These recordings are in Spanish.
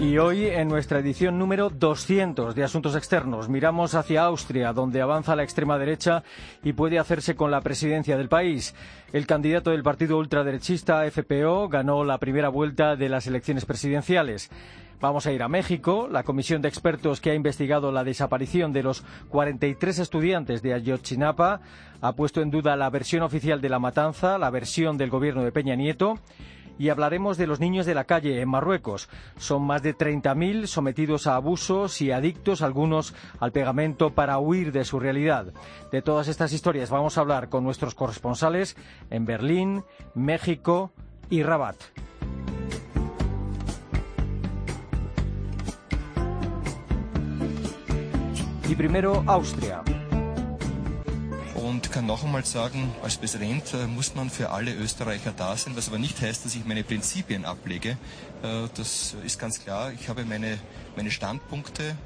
Y hoy, en nuestra edición número 200 de Asuntos Externos, miramos hacia Austria, donde avanza la extrema derecha y puede hacerse con la presidencia del país. El candidato del partido ultraderechista FPO ganó la primera vuelta de las elecciones presidenciales. Vamos a ir a México. La comisión de expertos que ha investigado la desaparición de los 43 estudiantes de Ayotzinapa ha puesto en duda la versión oficial de la matanza, la versión del gobierno de Peña Nieto y hablaremos de los niños de la calle en Marruecos. Son más de 30.000 sometidos a abusos y adictos, algunos al pegamento, para huir de su realidad. De todas estas historias vamos a hablar con nuestros corresponsales en Berlín, México y Rabat. Y primero Austria. Und kann noch einmal sagen, als Präsident äh, muss man für alle Österreicher da sein, was aber nicht heißt, dass ich meine Prinzipien ablege. Äh, das ist ganz klar. Ich habe meine, meine Standpunkte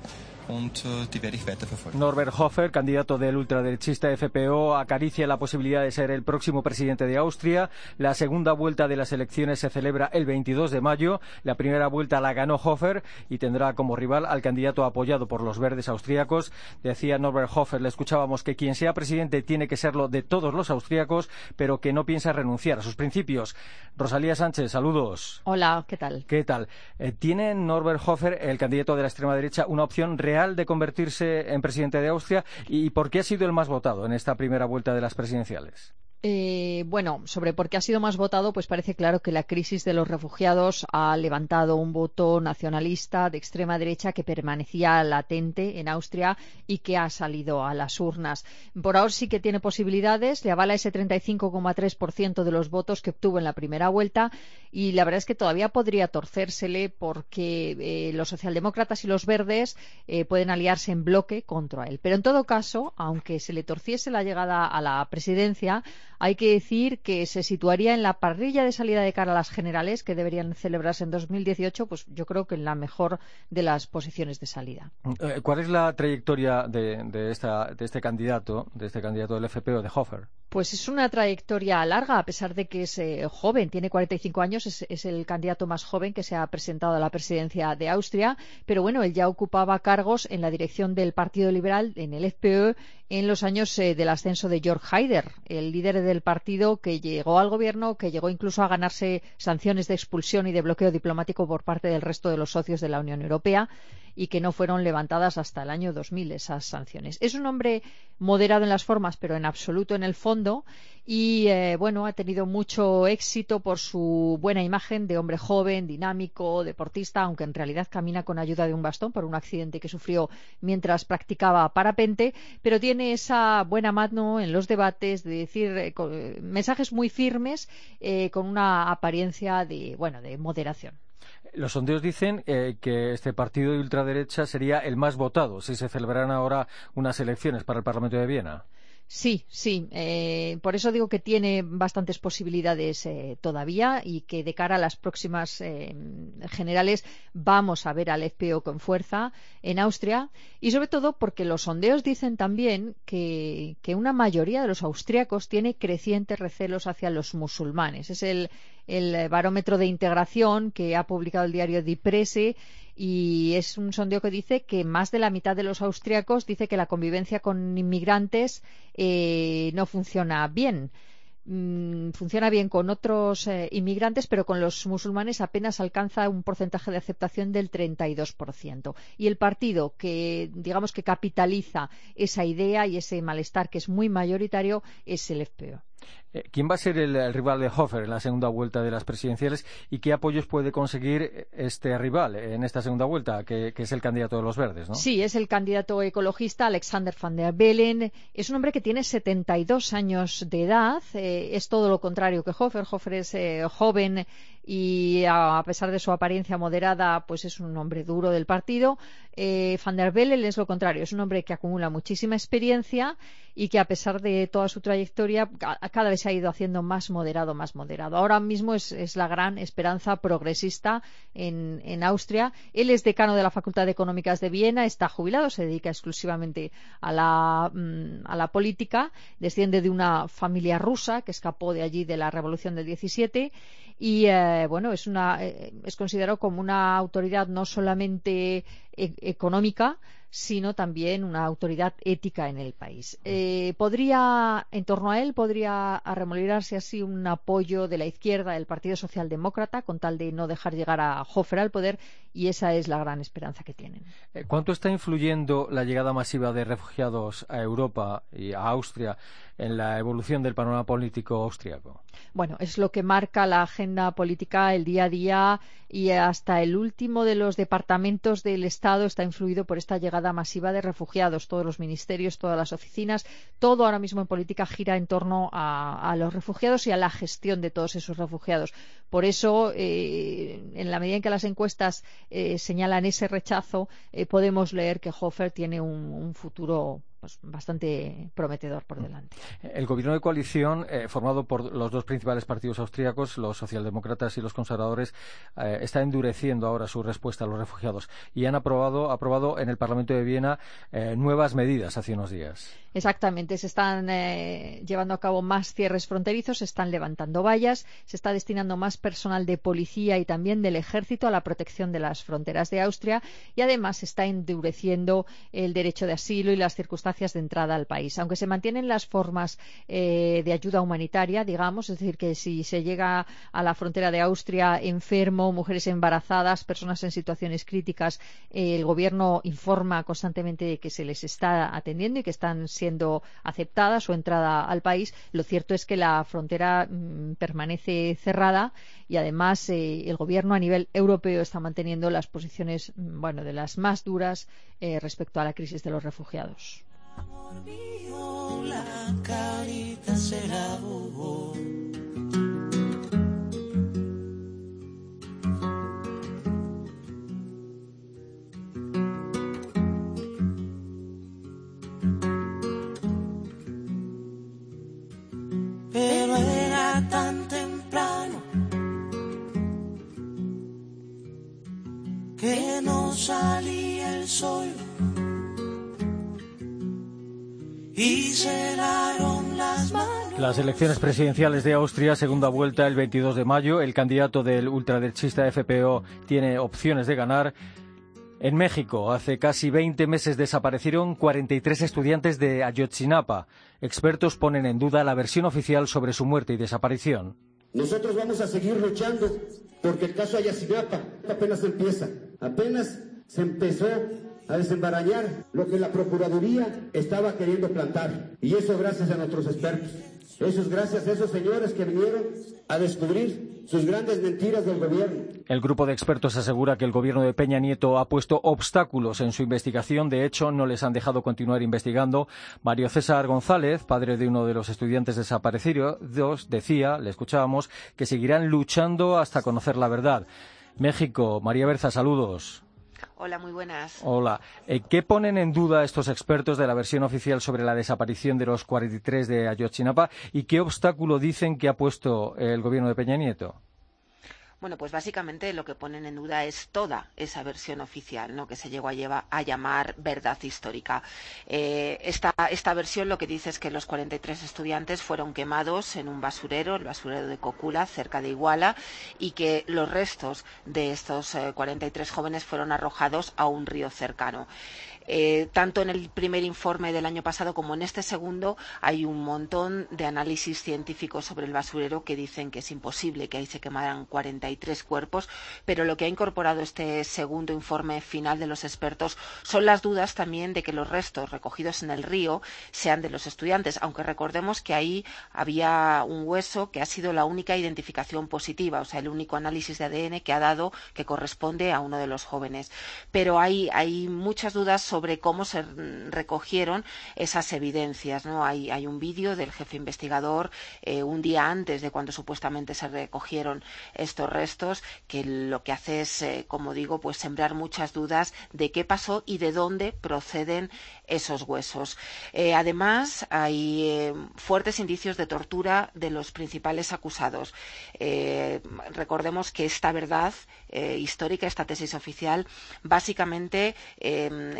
und die werde ich weiterverfolgen. Norbert Hofer, candidato del ultraderechista FPO, acaricia la posibilidad de ser el próximo presidente de Austria. La segunda vuelta de las elecciones se celebra el 22 de mayo. La primera vuelta la ganó Hofer y tendrá como rival al candidato apoyado por los verdes austríacos. Decía Norbert Hofer, le escuchábamos que quien sea presidente tiene que serlo de todos los austríacos, pero que no piensa renunciar a sus principios. Rosalía Sánchez, saludos. Hola, ¿qué tal? ¿Qué tal? Eh, ¿Tiene Norbert Hofer, el candidato de la extrema derecha, una opción real de convertirse en presidente de Austria y por qué ha sido el más votado en esta primera vuelta de las presidenciales? Eh, bueno, sobre por qué ha sido más votado, pues parece claro que la crisis de los refugiados ha levantado un voto nacionalista de extrema derecha que permanecía latente en Austria y que ha salido a las urnas. Por ahora sí que tiene posibilidades, le avala ese 35,3% de los votos que obtuvo en la primera vuelta y la verdad es que todavía podría torcérsele porque eh, los socialdemócratas y los verdes eh, pueden aliarse en bloque contra él. Pero en todo caso, aunque se le torciese la llegada a la presidencia, hay que decir que se situaría en la parrilla de salida de cara a las generales que deberían celebrarse en 2018, pues yo creo que en la mejor de las posiciones de salida. Eh, ¿Cuál es la trayectoria de, esta, de este candidato, de este candidato del FPO, de Hofer? Pues es una trayectoria larga, a pesar de que es eh, joven, tiene 45 años, es, el candidato más joven que se ha presentado a la presidencia de Austria, pero bueno, él ya ocupaba cargos en la dirección del Partido Liberal, en el FPÖ, en los años eh, del ascenso de Georg Haider, el líder del partido que llegó al gobierno, que llegó incluso a ganarse sanciones de expulsión y de bloqueo diplomático por parte del resto de los socios de la Unión Europea y que no fueron levantadas hasta el año 2000 esas sanciones. Es un hombre moderado en las formas, pero en absoluto en el fondo y eh, bueno, ha tenido mucho éxito por su buena imagen de hombre joven, dinámico, deportista, aunque en realidad camina con ayuda de un bastón por un accidente que sufrió mientras practicaba parapente, pero tiene esa buena mano en los debates de decir eh, mensajes muy firmes eh, con una apariencia de bueno, de moderación. Los sondeos dicen eh, que este partido de ultraderecha sería el más votado si se celebraran ahora unas elecciones para el Parlamento de Viena. Sí, sí. Eh, por eso digo que tiene bastantes posibilidades eh, todavía y que de cara a las próximas eh, generales vamos a ver al FPO con fuerza en Austria y sobre todo porque los sondeos dicen también que, que una mayoría de los austríacos tiene crecientes recelos hacia los musulmanes. Es el, el barómetro de integración que ha publicado el diario Die Presse y es un sondeo que dice que más de la mitad de los austriacos dice que la convivencia con inmigrantes eh, no funciona bien. Mm, funciona bien con otros eh, inmigrantes, pero con los musulmanes apenas alcanza un porcentaje de aceptación del 32%. Y el partido que, digamos, que capitaliza esa idea y ese malestar que es muy mayoritario es el FPO. Eh, ¿Quién va a ser el, rival de Hofer en la segunda vuelta de las presidenciales y qué apoyos puede conseguir este rival en esta segunda vuelta, que, que es el candidato de los verdes? ¿no? Sí, es el candidato ecologista Alexander van der Bellen. Es un hombre que tiene 72 años de edad. Eh, es todo lo contrario que Hofer. Hofer es eh, joven y a, pesar de su apariencia moderada, pues es un hombre duro del partido. Eh, Van der Bellen es lo contrario, es un hombre que acumula muchísima experiencia y que a pesar de toda su trayectoria cada vez se ha ido haciendo más moderado, más moderado. Ahora mismo es, la gran esperanza progresista en, Austria. Él es decano de la Facultad de Económicas de Viena, está jubilado, se dedica exclusivamente a la, mm, a la política, desciende de una familia rusa que escapó de allí de la Revolución del 17 y eh, bueno es una eh, es considerado como una autoridad no solamente e-, económica sino también una autoridad ética en el país. Eh, ¿Podría, en torno a él, podría arremolinarse así un apoyo de la izquierda del Partido Socialdemócrata con tal de no dejar llegar a Hofer al poder? Y esa es la gran esperanza que tienen. Eh, ¿Cuánto está influyendo la llegada masiva de refugiados a Europa y a Austria en la evolución del panorama político austriaco? Bueno, es lo que marca la agenda política el día a día y hasta el último de los departamentos del Estado está influido por esta llegada masiva de refugiados. Todos los ministerios, todas las oficinas, todo ahora mismo en política gira en torno a, los refugiados y a la gestión de todos esos refugiados. Por eso, eh, en la medida en que las encuestas eh, señalan ese rechazo, eh, podemos leer que Hofer tiene un futuro pues, bastante prometedor por delante. El gobierno de coalición, eh, formado por los dos principales partidos austríacos, los socialdemócratas y los conservadores, eh, está endureciendo ahora su respuesta a los refugiados y han aprobado, aprobado en el Parlamento de Viena eh, nuevas medidas hace unos días. Exactamente, se están llevando a cabo más cierres fronterizos, se están levantando vallas, se está destinando más personal de policía y también del ejército a la protección de las fronteras de Austria y además se está endureciendo el derecho de asilo y las circunstancias de entrada al país. Aunque se mantienen las formas eh, de ayuda humanitaria, digamos, es decir, que si se llega a la frontera de Austria enfermo, mujeres embarazadas, personas en situaciones críticas, eh, el gobierno informa constantemente de que se les está atendiendo y que están siendo aceptadas su entrada al país. Lo cierto es que la frontera mm, permanece cerrada y además eh, el gobierno a nivel europeo está manteniendo las posiciones mm, bueno de las más duras respecto a la crisis de los refugiados. Amor mío, la carita se la Pero era tan temprano que no salía el sol las elecciones presidenciales de Austria, segunda vuelta el 22 de mayo. El candidato del ultraderechista FPO tiene opciones de ganar. En México, hace casi 20 meses desaparecieron 43 estudiantes de Ayotzinapa. Expertos ponen en duda la versión oficial sobre su muerte y desaparición. Nosotros vamos a seguir luchando porque el caso Ayotzinapa apenas empieza. Apenas se empezó a desembarañar lo que la Procuraduría estaba queriendo plantar. Y eso gracias a nuestros expertos. Eso es gracias a esos señores que vinieron a descubrir sus grandes mentiras del gobierno. El grupo de expertos asegura que el gobierno de Peña Nieto ha puesto obstáculos en su investigación. De hecho, no les han dejado continuar investigando. Mario César González, padre de uno de los estudiantes desaparecidos, decía, le escuchábamos, que seguirán luchando hasta conocer la verdad. México, María Berza, saludos. Hola, muy buenas. Hola. Eh, ¿Qué ponen en duda estos expertos de la versión oficial sobre la desaparición de los 43 de Ayotzinapa y qué obstáculo dicen que ha puesto el gobierno de Peña Nieto? Bueno, pues básicamente lo que ponen en duda es toda esa versión oficial, ¿no? que se llegó a, llamar verdad histórica. Eh, esta, versión lo que dice es que los 43 estudiantes fueron quemados en un basurero, el basurero de Cocula, cerca de Iguala, y que los restos de estos 43 eh, jóvenes fueron arrojados a un río cercano. Eh, tanto en el primer informe del año pasado como en este segundo hay un montón de análisis científicos sobre el basurero que dicen que es imposible que ahí se quemaran 43 cuerpos, pero lo que ha incorporado este segundo informe final de los expertos son las dudas también de que los restos recogidos en el río sean de los estudiantes, aunque recordemos que ahí había un hueso que ha sido la única identificación positiva, o sea, el único análisis de ADN que ha dado que corresponde a uno de los jóvenes. Pero hay, hay muchas dudas sobre cómo se recogieron esas evidencias. ¿no? Hay, hay un vídeo del jefe investigador eh, un día antes de cuando supuestamente se recogieron estos restos que lo que hace es, eh, como digo, pues sembrar muchas dudas de qué pasó y de dónde proceden esos huesos. Eh, además, hay eh, fuertes indicios de tortura de los principales acusados. Eh, recordemos que esta verdad histórica, esta tesis oficial, básicamente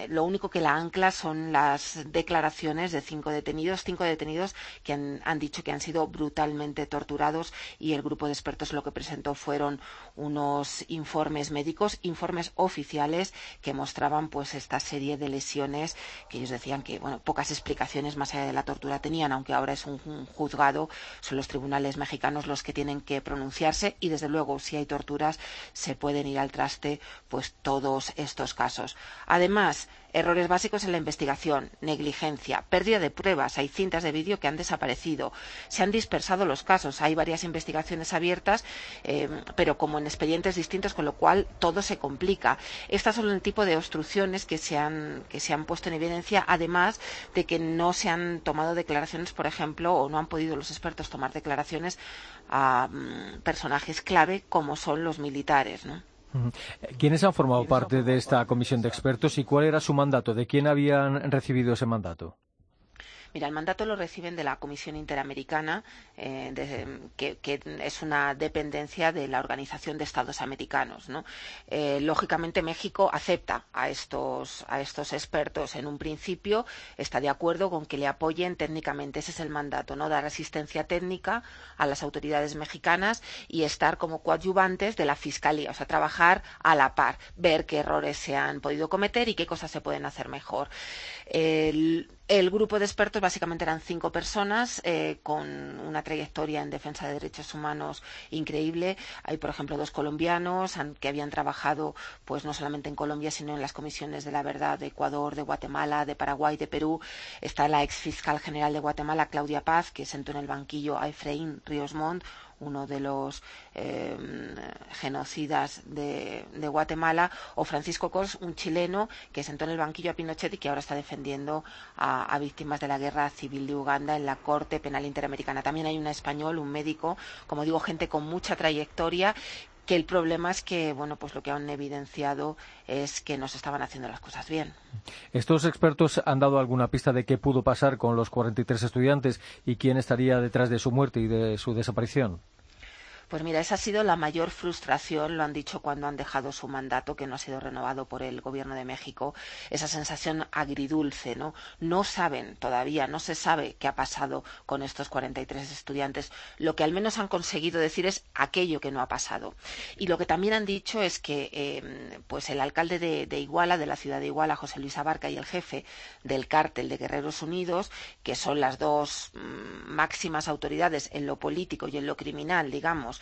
lo único que la ancla son las declaraciones de cinco detenidos, cinco detenidos que han, han dicho que han sido brutalmente torturados y el grupo de expertos lo que presentó fueron unos informes médicos, informes oficiales que mostraban pues esta serie de lesiones que ellos decían que bueno, pocas explicaciones más allá de la tortura tenían, aunque ahora es un, un, juzgado, son los tribunales mexicanos los que tienen que pronunciarse y desde luego si hay torturas se pueden ir al traste pues todos estos casos. Además, errores básicos en la investigación, negligencia, pérdida de pruebas, hay cintas de vídeo que han desaparecido, se han dispersado los casos, hay varias investigaciones abiertas, eh, pero como en expedientes distintos, con lo cual todo se complica. Estas son el tipo de obstrucciones que se han, que se han puesto en evidencia, además de que no se han tomado declaraciones, por ejemplo, o no han podido los expertos tomar declaraciones a um, personajes clave como son los militares. ¿no? ¿Quiénes han formado parte de esta comisión de expertos y cuál era su mandato? ¿De quién habían recibido ese mandato? Mira, el mandato lo reciben de la Comisión Interamericana, eh, que, es una dependencia de la Organización de Estados Americanos. ¿no? Eh, lógicamente, México acepta a estos, a estos expertos en un principio, está de acuerdo con que le apoyen técnicamente. Ese es el mandato, ¿no? dar asistencia técnica a las autoridades mexicanas y estar como coadyuvantes de la Fiscalía, o sea, trabajar a la par, ver qué errores se han podido cometer y qué cosas se pueden hacer mejor. El grupo de expertos básicamente eran cinco personas eh, con una trayectoria en defensa de derechos humanos increíble. Hay, por ejemplo, dos colombianos que habían trabajado pues no solamente en Colombia, sino en las comisiones de la verdad de Ecuador, de Guatemala, de Paraguay, de Perú. Está la ex fiscal general de Guatemala, Claudia Paz, que sentó en el banquillo a Efraín Ríos Montt, uno de los eh, genocidas de, de, Guatemala, o Francisco Cos, un chileno que sentó en el banquillo a Pinochet y que ahora está defendiendo a, a, víctimas de la guerra civil de Uganda en la Corte Penal Interamericana. También hay un español, un médico, como digo, gente con mucha trayectoria que el problema es que, bueno, pues lo que han evidenciado es que no se estaban haciendo las cosas bien. ¿Estos expertos han dado alguna pista de qué pudo pasar con los 43 estudiantes y quién estaría detrás de su muerte y de su desaparición? Pues mira, esa ha sido la mayor frustración, lo han dicho cuando han dejado su mandato, que no ha sido renovado por el Gobierno de México, esa sensación agridulce, ¿no? No saben todavía, no se sabe qué ha pasado con estos 43 estudiantes. Lo que al menos han conseguido decir es aquello que no ha pasado. Y lo que también han dicho es que eh, pues el alcalde de, Iguala, de la ciudad de Iguala, José Luis Abarca, y el jefe del cártel de Guerreros Unidos, que son las dos mmm, máximas autoridades en lo político y en lo criminal, digamos,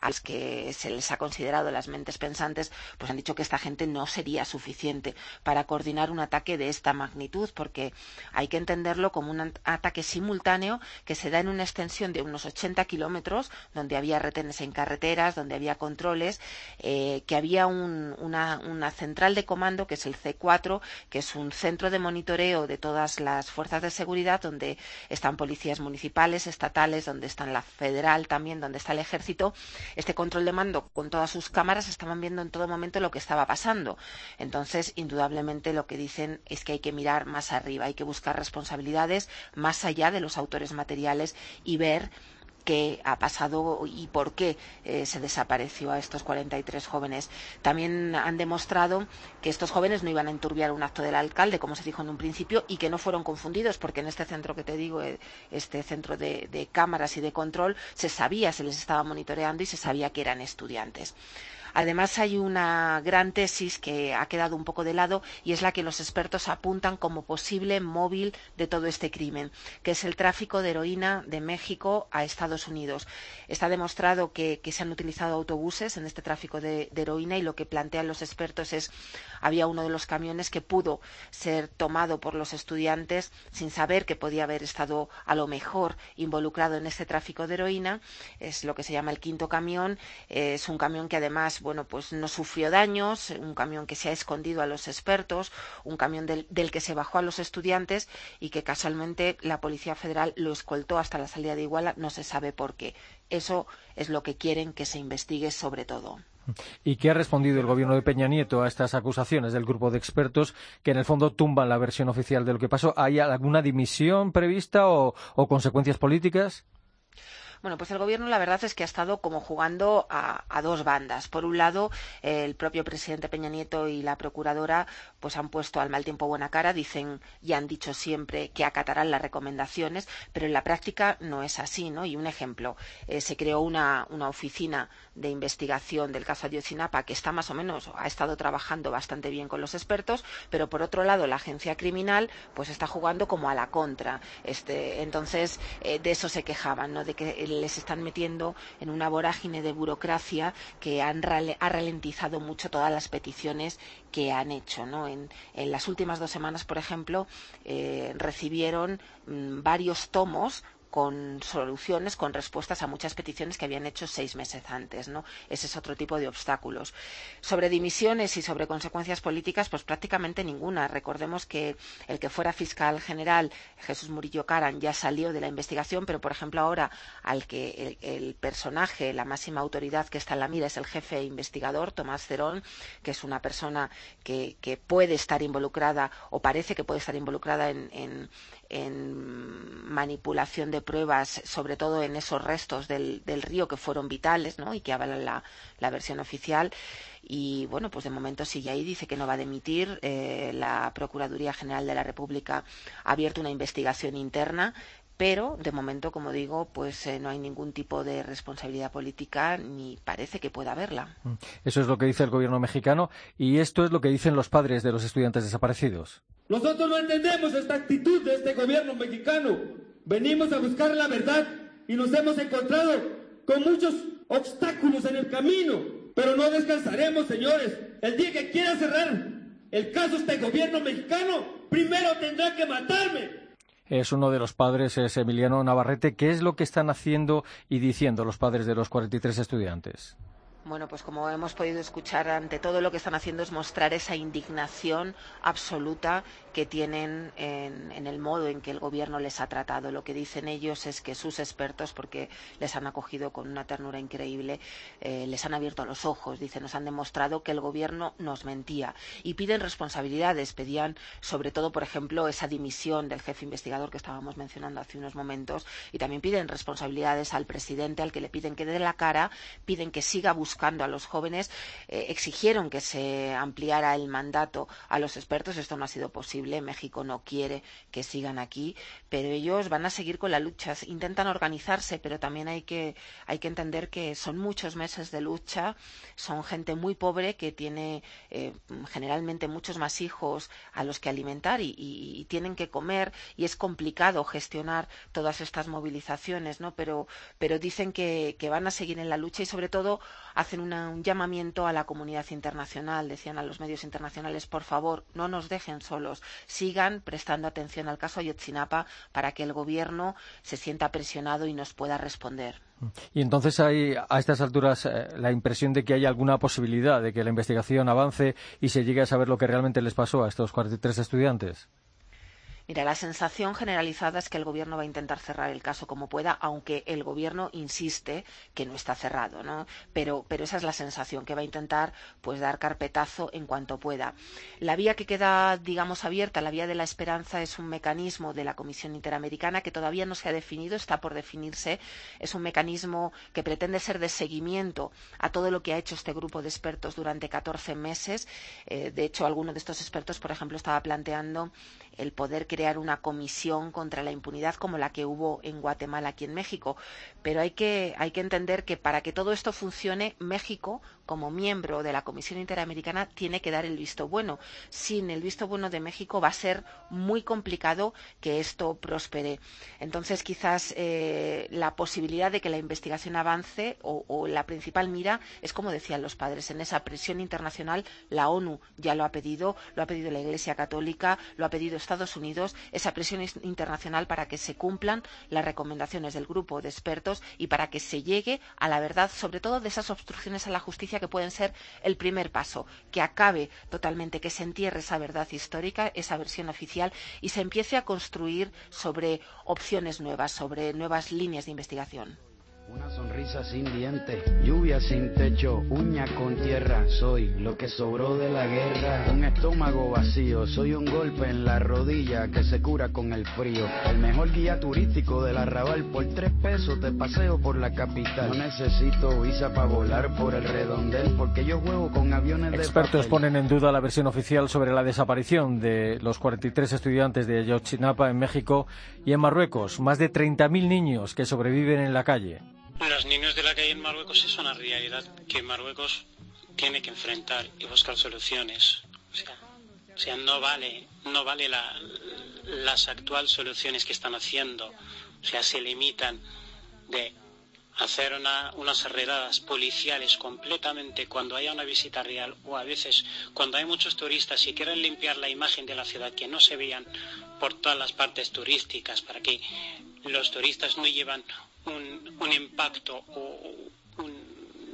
a los que se les ha considerado las mentes pensantes, pues han dicho que esta gente no sería suficiente para coordinar un ataque de esta magnitud, porque hay que entenderlo como un ataque simultáneo que se da en una extensión de unos 80 kilómetros, donde había retenes en carreteras, donde había controles, eh, que había un, una, una, central de comando, que es el C4, que es un centro de monitoreo de todas las fuerzas de seguridad, donde están policías municipales, estatales, donde está la federal también, donde está el ejército, este control de mando con todas sus cámaras estaban viendo en todo momento lo que estaba pasando. Entonces, indudablemente lo que dicen es que hay que mirar más arriba, hay que buscar responsabilidades más allá de los autores materiales y ver qué ha pasado y por qué eh, se desapareció a estos 43 jóvenes. También han demostrado que estos jóvenes no iban a enturbiar un acto del alcalde, como se dijo en un principio, y que no fueron confundidos, porque en este centro que te digo, eh, este centro de, de cámaras y de control, se sabía, se les estaba monitoreando y se sabía que eran estudiantes. Además, hay una gran tesis que ha quedado un poco de lado y es la que los expertos apuntan como posible móvil de todo este crimen, que es el tráfico de heroína de México a Estados Unidos. Está demostrado que, se han utilizado autobuses en este tráfico de, de, heroína y lo que plantean los expertos es había uno de los camiones que pudo ser tomado por los estudiantes sin saber que podía haber estado a lo mejor involucrado en este tráfico de heroína. Es lo que se llama el quinto camión. Es un camión que además bueno, pues no sufrió daños, un camión que se ha escondido a los expertos, un camión del, que se bajó a los estudiantes y que casualmente la Policía Federal lo escoltó hasta la salida de Iguala, no se sabe por qué. Eso es lo que quieren que se investigue sobre todo. ¿Y qué ha respondido el gobierno de Peña Nieto a estas acusaciones del grupo de expertos que en el fondo tumban la versión oficial de lo que pasó? ¿Hay alguna dimisión prevista o consecuencias políticas? Bueno, pues el gobierno la verdad es que ha estado como jugando a, dos bandas. Por un lado, el propio presidente Peña Nieto y la procuradora pues han puesto al mal tiempo buena cara, dicen y han dicho siempre que acatarán las recomendaciones, pero en la práctica no es así, ¿no? Y un ejemplo, eh, se creó una, una, oficina de investigación del caso Ayotzinapa que está más o menos, ha estado trabajando bastante bien con los expertos, pero por otro lado la agencia criminal pues está jugando como a la contra. Este, entonces, eh, de eso se quejaban, ¿no? De que les están metiendo en una vorágine de burocracia que han, ha ralentizado mucho todas las peticiones que han hecho. En, en las últimas dos semanas, por ejemplo, eh, recibieron mmm, varios tomos con soluciones, con respuestas a muchas peticiones que habían hecho seis meses antes. ¿no? Ese es otro tipo de obstáculos. Sobre dimisiones y sobre consecuencias políticas, pues prácticamente ninguna. Recordemos que el que fuera fiscal general, Jesús Murillo Caran, ya salió de la investigación, pero por ejemplo ahora al que el, personaje, la máxima autoridad que está en la mira es el jefe investigador, Tomás Cerón, que es una persona que, puede estar involucrada o parece que puede estar involucrada en, en, manipulación de pruebas, sobre todo en esos restos del, del río que fueron vitales ¿no? y que avalan la, la, versión oficial. Y bueno, pues de momento sigue ahí, dice que no va a demitir. Eh, la Procuraduría General de la República ha abierto una investigación interna pero de momento, como digo, pues eh, no hay ningún tipo de responsabilidad política ni parece que pueda haberla. Eso es lo que dice el gobierno mexicano y esto es lo que dicen los padres de los estudiantes desaparecidos. Nosotros no entendemos esta actitud de este gobierno mexicano. Venimos a buscar la verdad y nos hemos encontrado con muchos obstáculos en el camino, pero no descansaremos, señores. El día que quiera cerrar el caso este gobierno mexicano, primero tendrá que matarme es uno de los padres, es Emiliano Navarrete. ¿Qué es lo que están haciendo y diciendo los padres de los 43 estudiantes? Bueno, pues como hemos podido escuchar, ante todo lo que están haciendo es mostrar esa indignación absoluta que tienen en, el modo en que el gobierno les ha tratado. Lo que dicen ellos es que sus expertos, porque les han acogido con una ternura increíble, eh, les han abierto los ojos, dicen, nos han demostrado que el gobierno nos mentía y piden responsabilidades. Pedían, sobre todo, por ejemplo, esa dimisión del jefe investigador que estábamos mencionando hace unos momentos y también piden responsabilidades al presidente, al que le piden que dé la cara, piden que siga buscando buscando a los jóvenes, eh, exigieron que se ampliara el mandato a los expertos. Esto no ha sido posible. México no quiere que sigan aquí, pero ellos van a seguir con la lucha. Intentan organizarse, pero también hay que, hay que entender que son muchos meses de lucha. Son gente muy pobre que tiene eh, generalmente muchos más hijos a los que alimentar y, tienen que comer y es complicado gestionar todas estas movilizaciones, ¿no? Pero, pero dicen que, que van a seguir en la lucha y sobre todo hacen una, un llamamiento a la comunidad internacional, decían a los medios internacionales, por favor, no nos dejen solos, sigan prestando atención al caso Ayotzinapa para que el gobierno se sienta presionado y nos pueda responder. Y entonces hay a estas alturas eh, la impresión de que hay alguna posibilidad de que la investigación avance y se llegue a saber lo que realmente les pasó a estos 43 estudiantes. Mira, la sensación generalizada es que el gobierno va a intentar cerrar el caso como pueda, aunque el gobierno insiste que no está cerrado, ¿no? Pero, esa es la sensación, que va a intentar pues dar carpetazo en cuanto pueda. La vía que queda, digamos, abierta, la vía de la esperanza, es un mecanismo de la Comisión Interamericana que todavía no se ha definido, está por definirse. Es un mecanismo que pretende ser de seguimiento a todo lo que ha hecho este grupo de expertos durante 14 meses. Eh, de hecho, alguno de estos expertos, por ejemplo, estaba planteando el poder crear una comisión contra la impunidad como la que hubo en Guatemala aquí en México. Pero hay que, entender que para que todo esto funcione, México, como miembro de la Comisión Interamericana, tiene que dar el visto bueno. Sin el visto bueno de México va a ser muy complicado que esto prospere. Entonces, quizás eh, la posibilidad de que la investigación avance o, la principal mira es, como decían los padres, en esa presión internacional, la ONU ya lo ha pedido, lo ha pedido la Iglesia Católica, lo ha pedido Estados Unidos, esa presión internacional para que se cumplan las recomendaciones del grupo de expertos y para que se llegue a la verdad, sobre todo de esas obstrucciones a la justicia que pueden ser el primer paso, que acabe totalmente, que se entierre esa verdad histórica, esa versión oficial y se empiece a construir sobre opciones nuevas, sobre nuevas líneas de investigación. Una sonrisa sin dientes, lluvia sin techo, uña con tierra. Soy lo que sobró de la guerra. Un estómago vacío, soy un golpe en la rodilla que se cura con el frío. El mejor guía turístico del arrabal. Por tres pesos te paseo por la capital. No necesito visa para volar por el redondel porque yo juego con aviones de Expertos ponen en duda la versión oficial sobre la desaparición de los 43 estudiantes de Ayotzinapa en México y en Marruecos. Más de 30.000 niños que sobreviven en la calle. Los niños de la calle en Marruecos es una realidad que Marruecos tiene que enfrentar y buscar soluciones. O sea, no vale, no vale las actuales soluciones que están haciendo. O sea, se limitan de hacer unas redadas policiales completamente cuando haya una visita real o a veces cuando hay muchos turistas y quieren limpiar la imagen de la ciudad que no se vean por todas las partes turísticas para que los turistas no llevan un, impacto o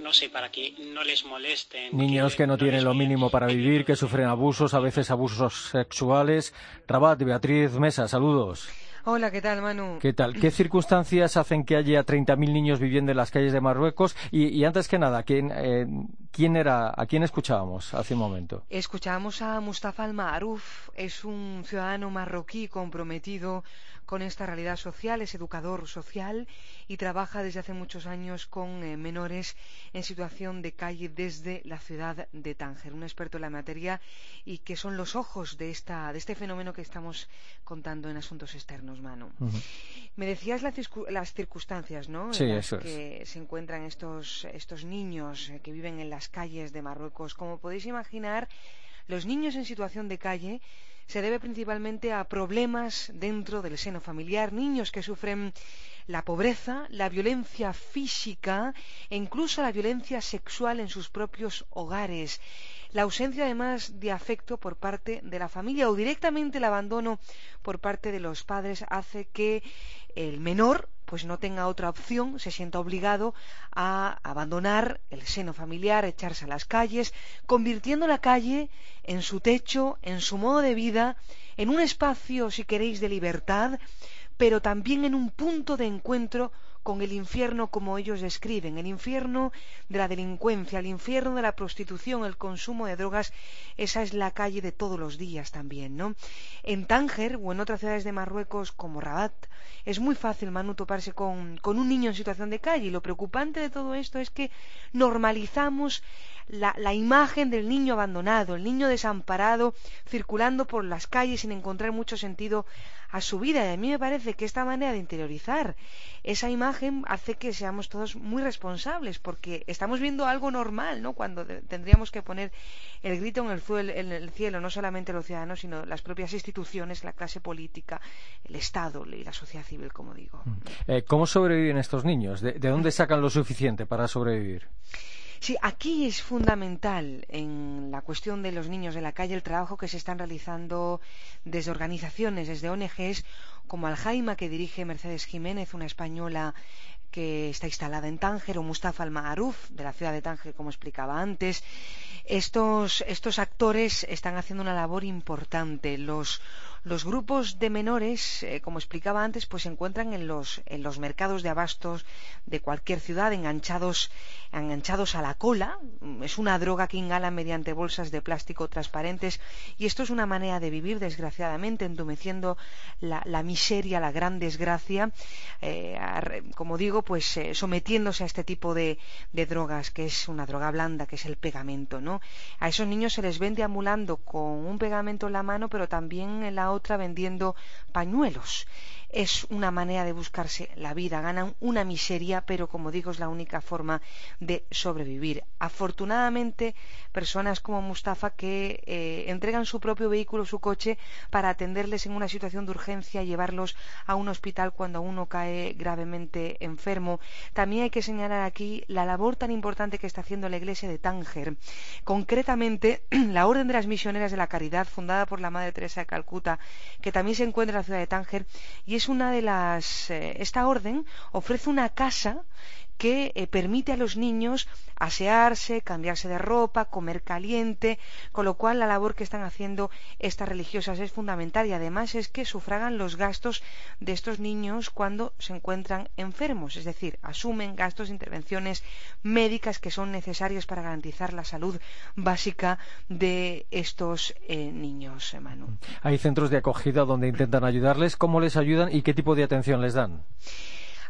no sé, para que no les molesten. Niños que, no, tienen lo mínimo para vivir, que sufren abusos, a veces abusos sexuales. Rabat, Beatriz Mesa, saludos. Hola, ¿qué tal, Manu? ¿Qué tal? ¿Qué circunstancias hacen que haya 30.000 niños viviendo en las calles de Marruecos? Y, antes que nada, ¿quién, eh, ¿quién, era, ¿a quién escuchábamos hace un momento? Escuchábamos a Mustafa Al-Ma'ruf, es un ciudadano marroquí comprometido con esta realidad social, es educador social y trabaja desde hace muchos años con eh, menores en situación de calle desde la ciudad de Tánger, un experto en la materia y que son los ojos de, esta, de este fenómeno que estamos contando en asuntos externos, Manu. Me decías las circunstancias ¿no? en las que se encuentran estos, estos niños eh, que viven en las calles de Marruecos. Como podéis imaginar, los niños en situación de calle se debe principalmente a problemas dentro del seno familiar, niños que sufren la pobreza, la violencia física e incluso la violencia sexual en sus propios hogares. La ausencia además de afecto por parte de la familia o directamente el abandono por parte de los padres hace que el menor pues no tenga otra opción, se sienta obligado a abandonar el seno familiar, echarse a las calles, convirtiendo la calle en su techo, en su modo de vida, en un espacio, si queréis, de libertad, pero también en un punto de encuentro con el infierno como ellos describen, el infierno de la delincuencia, el infierno de la prostitución, el consumo de drogas, esa es la calle de todos los días también, ¿no? En Tánger o en otras ciudades de Marruecos como Rabat es muy fácil, Manu, toparse con, con un niño en situación de calle y lo preocupante de todo esto es que normalizamos la, la, imagen del niño abandonado, el niño desamparado, circulando por las calles sin encontrar mucho sentido a su vida. Y a mí me parece que esta manera de interiorizar esa imagen hace que seamos todos muy responsables, porque estamos viendo algo normal, ¿no? Cuando tendríamos que poner el grito en el, cielo, no solamente los ciudadanos, sino las propias instituciones, la clase política, el Estado y la sociedad civil, como digo. Mm. Eh, ¿Cómo sobreviven estos niños? ¿De, ¿De dónde sacan lo suficiente para sobrevivir? Sí, aquí es fundamental en la cuestión de los niños de la calle el trabajo que se están realizando desde organizaciones, desde ONGs como Aljaima, que dirige Mercedes Jiménez, una española que está instalada en Tánger, o Mustafa Al-Ma'aruf, de la ciudad de Tánger, como explicaba antes. Estos, estos actores están haciendo una labor importante. Los los grupos de menores, eh, como explicaba antes, pues se encuentran en los, en los mercados de abastos de cualquier ciudad, enganchados, enganchados a la cola. Es una droga que inhalan mediante bolsas de plástico transparentes y esto es una manera de vivir, desgraciadamente, entumeciendo la, la miseria, la gran desgracia, eh, como digo, pues eh, sometiéndose a este tipo de, de drogas, que es una droga blanda, que es el pegamento, ¿no? A esos niños se les ven deambulando con un pegamento en la mano, pero también en la otra vendiendo pañuelos. Es una manera de buscarse la vida, ganan una miseria, pero como digo, es la única forma de sobrevivir. Afortunadamente, personas como Mustafa que eh, entregan su propio vehículo, su coche, para atenderles en una situación de urgencia, llevarlos a un hospital cuando uno cae gravemente enfermo. También hay que señalar aquí la labor tan importante que está haciendo la iglesia de Tánger. Concretamente, la Orden de las Misioneras de la Caridad, fundada por la Madre Teresa de Calcuta, que también se encuentra en la ciudad de Tánger, y una de las. Eh, esta orden ofrece una casa que eh, permite a los niños asearse, cambiarse de ropa, comer caliente, con lo cual la labor que están haciendo estas religiosas es fundamental y además es que sufragan los gastos de estos niños cuando se encuentran enfermos, es decir, asumen gastos de intervenciones médicas que son necesarios para garantizar la salud básica de estos eh, niños, Manu. Hay centros de acogida donde intentan ayudarles, ¿cómo les ayudan y qué tipo de atención les dan?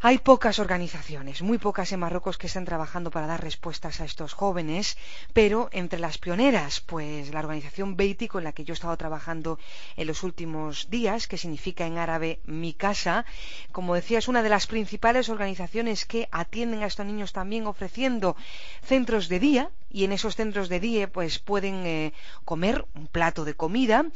Hay pocas organizaciones, muy pocas en Marruecos que estén trabajando para dar respuestas a estos jóvenes, pero entre las pioneras, pues la organización Beiti, con la que yo he estado trabajando en los últimos días, que significa en árabe mi casa, como decía, es una de las principales organizaciones que atienden a estos niños también ofreciendo centros de día, y en esos centros de día pues pueden eh, comer un plato de comida.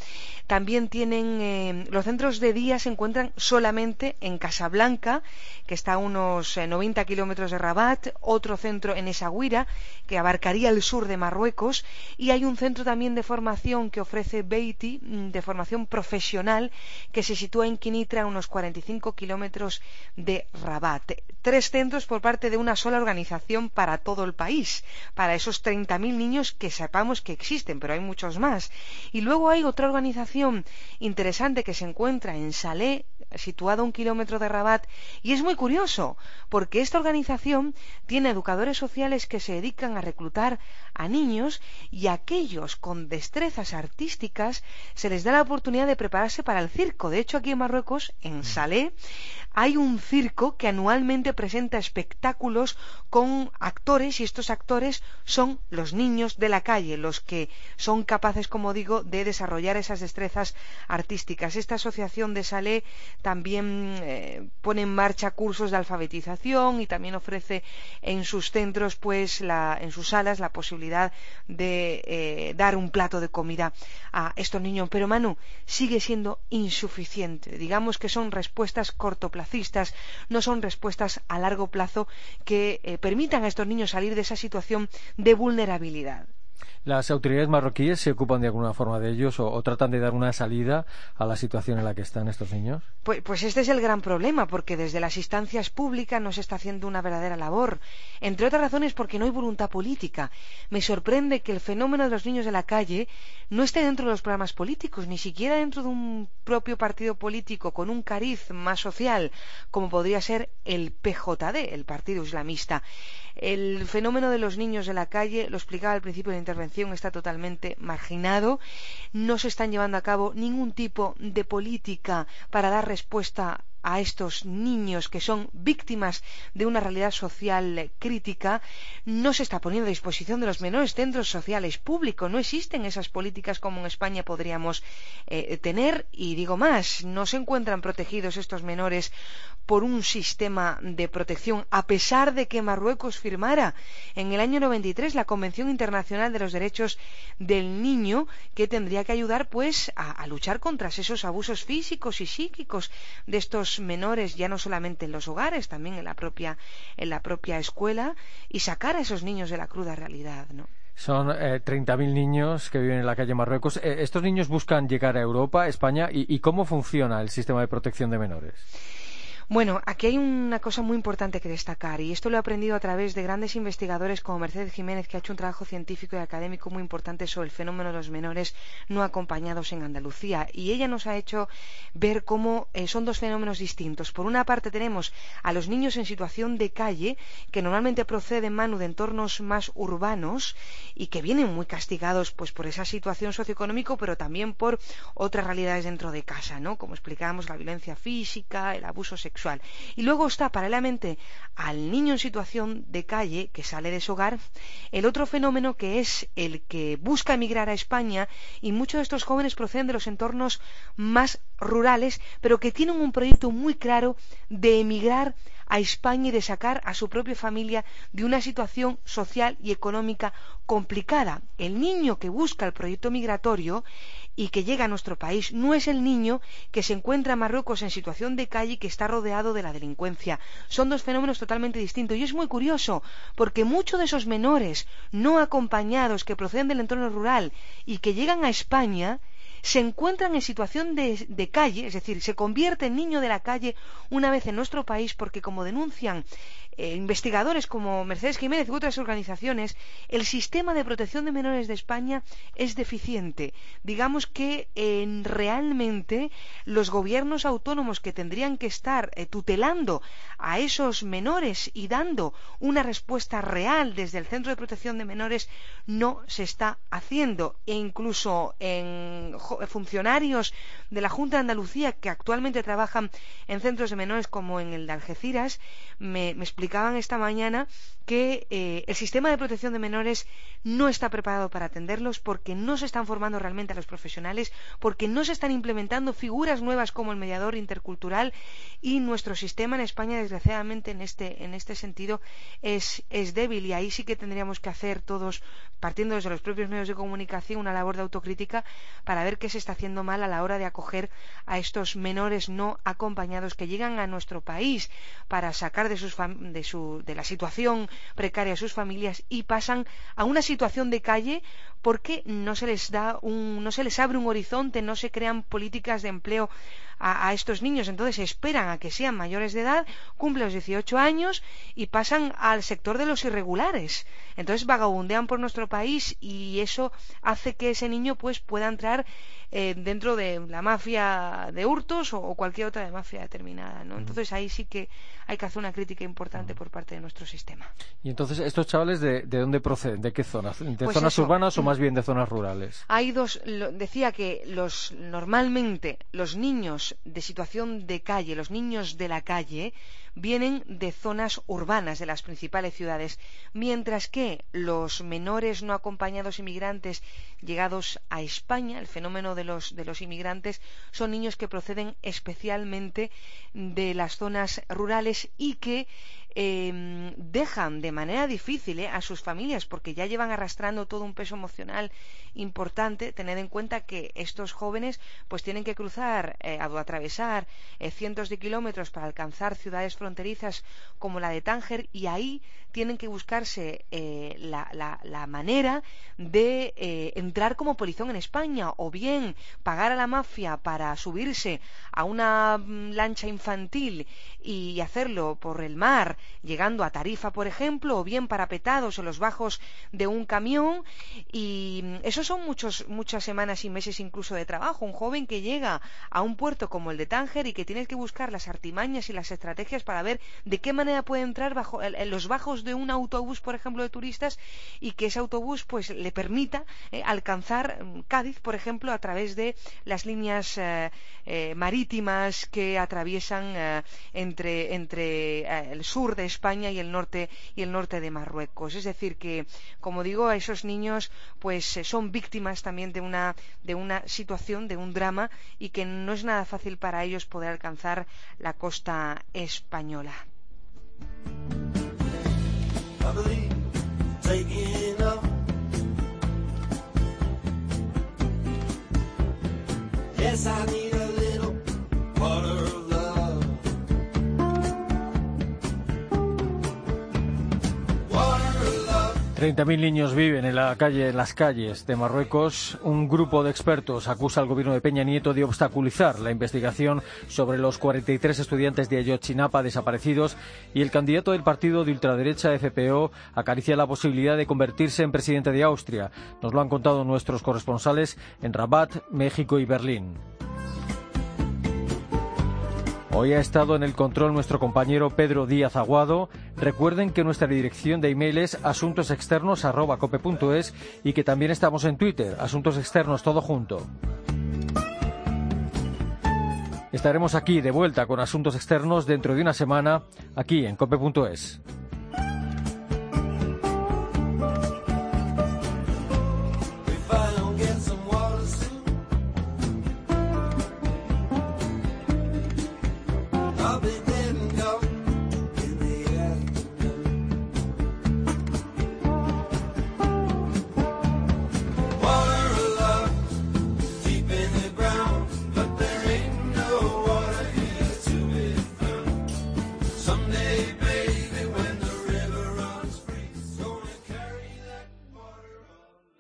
También tienen eh, los centros de día se encuentran solamente en Casablanca, que está a unos 90 eh, kilómetros de Rabat, otro centro en Essaouira, que abarcaría el sur de Marruecos, y hay un centro también de formación que ofrece Beiti, mm, de formación profesional, que se sitúa en Quinitra, a unos 45 kilómetros de Rabat. Tres centros por parte de una sola organización para todo el país, para esos 30.000 niños que sepamos que existen, pero hay muchos más. Y luego hay otra organización interesante que se encuentra en Salé, situado a un kilómetro de Rabat, y es muy curioso, porque esta organización tiene educadores sociales que se dedican a reclutar a niños y a aquellos con destrezas artísticas se les da la oportunidad de prepararse para el circo. De hecho, aquí en Marruecos, en Salé, hay un circo que anualmente presenta espectáculos con actores y estos actores son los niños de la calle, los que son capaces, como digo, de desarrollar esas destrezas artísticas. Esta asociación de Salé también eh, pone en marcha cursos de alfabetización y también ofrece en sus centros, pues, en sus salas, la posibilidad de eh, dar un plato de comida a estos niños. Pero Manu sigue siendo insuficiente. Digamos que son respuestas cortoplacistas no son respuestas a largo plazo que eh, permitan a estos niños salir de esa situación de vulnerabilidad. ¿Las autoridades marroquíes se ocupan de alguna forma de ellos o, tratan de dar una salida a la situación en la que están estos niños? Pues, pues, este es el gran problema, porque desde las instancias públicas no se está haciendo una verdadera labor. Entre otras razones porque no hay voluntad política. Me sorprende que el fenómeno de los niños de la calle no esté dentro de los programas políticos, ni siquiera dentro de un propio partido político con un cariz más social, como podría ser el PJD, el Partido Islamista. El fenómeno de los niños de la calle, lo explicaba al principio de la intervención, está totalmente marginado. No se están llevando a cabo ningún tipo de política para dar respuesta a estos niños que son víctimas de una realidad social crítica, no se está poniendo a disposición de los menores centros sociales públicos. No existen esas políticas como en España podríamos eh, tener. Y digo más, no se encuentran protegidos estos menores por un sistema de protección, a pesar de que Marruecos firmara en el año 93 la Convención Internacional de los Derechos del Niño, que tendría que ayudar pues a, a luchar contra esos abusos físicos y psíquicos de estos menores, ya no solamente en los hogares, también en la propia, en la propia escuela, y sacar a esos niños de la cruda realidad, ¿no? Son eh, 30.000 niños que viven en la calle Marruecos. Eh, ¿Estos niños buscan llegar a Europa, España? ¿Y, ¿Y cómo funciona el sistema de protección de menores? Bueno, aquí hay una cosa muy importante que destacar y esto lo he aprendido a través de grandes investigadores como Mercedes Jiménez, que ha hecho un trabajo científico y académico muy importante sobre el fenómeno de los menores no acompañados en Andalucía. Y ella nos ha hecho ver cómo eh, son dos fenómenos distintos. Por una parte tenemos a los niños en situación de calle, que normalmente proceden, Manu, de entornos más urbanos y que vienen muy castigados pues por esa situación socioeconómica, pero también por otras realidades dentro de casa, ¿no? Como explicábamos, la violencia física, el abuso sexual Y luego está, paralelamente al niño en situación de calle que sale de su hogar, el otro fenómeno que es el que busca emigrar a España y muchos de estos jóvenes proceden de los entornos más rurales, pero que tienen un proyecto muy claro de emigrar a España y de sacar a su propia familia de una situación social y económica complicada. El niño que busca el proyecto migratorio y que llega a nuestro país no es el niño que se encuentra en Marruecos en situación de calle y que está rodeado de la delincuencia. Son dos fenómenos totalmente distintos. Y es muy curioso, porque muchos de esos menores no acompañados que proceden del entorno rural y que llegan a España se encuentran en situación de, calle, es decir, se convierte en niño de la calle una vez en nuestro país porque, como denuncian eh, investigadores como Mercedes Jiménez y otras organizaciones, el sistema de protección de menores de España es deficiente. Digamos que realmente los gobiernos autónomos que tendrían que estar eh, tutelando a esos menores y dando una respuesta real desde el Centro de Protección de Menores no se está haciendo. E incluso en funcionarios de la Junta de Andalucía que actualmente trabajan en centros de menores como en el de Algeciras me, me explicaban esta mañana que eh, el sistema de protección de menores no está preparado para atenderlos porque no se están formando realmente a los profesionales, porque no se están implementando figuras nuevas como el mediador intercultural y nuestro sistema en España, desgraciadamente, en este, en este sentido es, es débil. Y ahí sí que tendríamos que hacer todos, partiendo desde los propios medios de comunicación, una labor de autocrítica para ver qué se está haciendo mal a la hora de acoger a estos menores no acompañados que llegan a nuestro país para sacar de, sus de, su, de la situación precaria a sus familias y pasan a una situación de calle porque no se les da un, no se les abre un horizonte, no se crean políticas de empleo a, estos niños. Entonces esperan a que sean mayores de edad, cumplen los 18 años y pasan al sector de los irregulares. Entonces vagabundean por nuestro país y eso hace que ese niño pues pueda entrar eh, dentro de la mafia de hurtos o, cualquier otra de mafia determinada. ¿no? Entonces ahí sí que hay que hacer una crítica importante por parte de nuestro sistema. Y entonces, ¿estos chavales de, dónde proceden? ¿De qué zonas? ¿De pues zonas urbanas o más bien de zonas rurales? Hay dos, decía que los, normalmente los niños de situación de calle, los niños de la calle, vienen de zonas urbanas de las principales ciudades, mientras que los menores no acompañados inmigrantes llegados a España, el fenómeno de los, de los inmigrantes, son niños que proceden especialmente de las zonas rurales y que Em, dejan de manera difícil eh, a sus familias porque ya llevan arrastrando todo un peso emocional importante. Tened en cuenta que estos jóvenes pues tienen que cruzar eh, o atravesar eh, cientos de kilómetros para alcanzar ciudades fronterizas como la de Tánger y ahí tienen que buscarse la, la, manera de entrar como polizón en España o bien pagar a la mafia para subirse a una mm, lancha infantil y hacerlo por el mar llegando a Tarifa, por ejemplo, o bien parapetados en los bajos de un camión. Y eso son muchos, muchas semanas y meses incluso de trabajo. Un joven que llega a un puerto como el de Tánger y que tiene que buscar las artimañas y las estrategias para ver de qué manera puede entrar bajo, en los bajos de un autobús, por ejemplo, de turistas y que ese autobús pues le permita eh, alcanzar mm, Cádiz, por ejemplo, a través de las líneas eh, eh, marítimas que atraviesan entre, entre el sur de España y el norte y el norte de Marruecos. Es decir que, como digo, esos niños pues son víctimas también de una de una situación, de un drama y que no es nada fácil para ellos poder alcanzar la costa española. I believe taking off. Yes, I need. Mil niños viven en, la calle, las calles de Marruecos. Un grupo de expertos acusa al gobierno de Peña Nieto de obstaculizar la investigación sobre los 43 estudiantes de Ayotzinapa desaparecidos y el candidato del partido de ultraderecha FPO acaricia la posibilidad de convertirse en presidente de Austria. Nos lo han contado nuestros corresponsales en Rabat, México y Berlín. Hoy ha estado en el control nuestro compañero Pedro Díaz Aguado. Recuerden que nuestra dirección de email es asuntosexternos.cope.es y que también estamos en Twitter, Asuntos Externos Todo Junto. Estaremos aquí de vuelta con asuntos externos dentro de una semana, aquí en cope.es.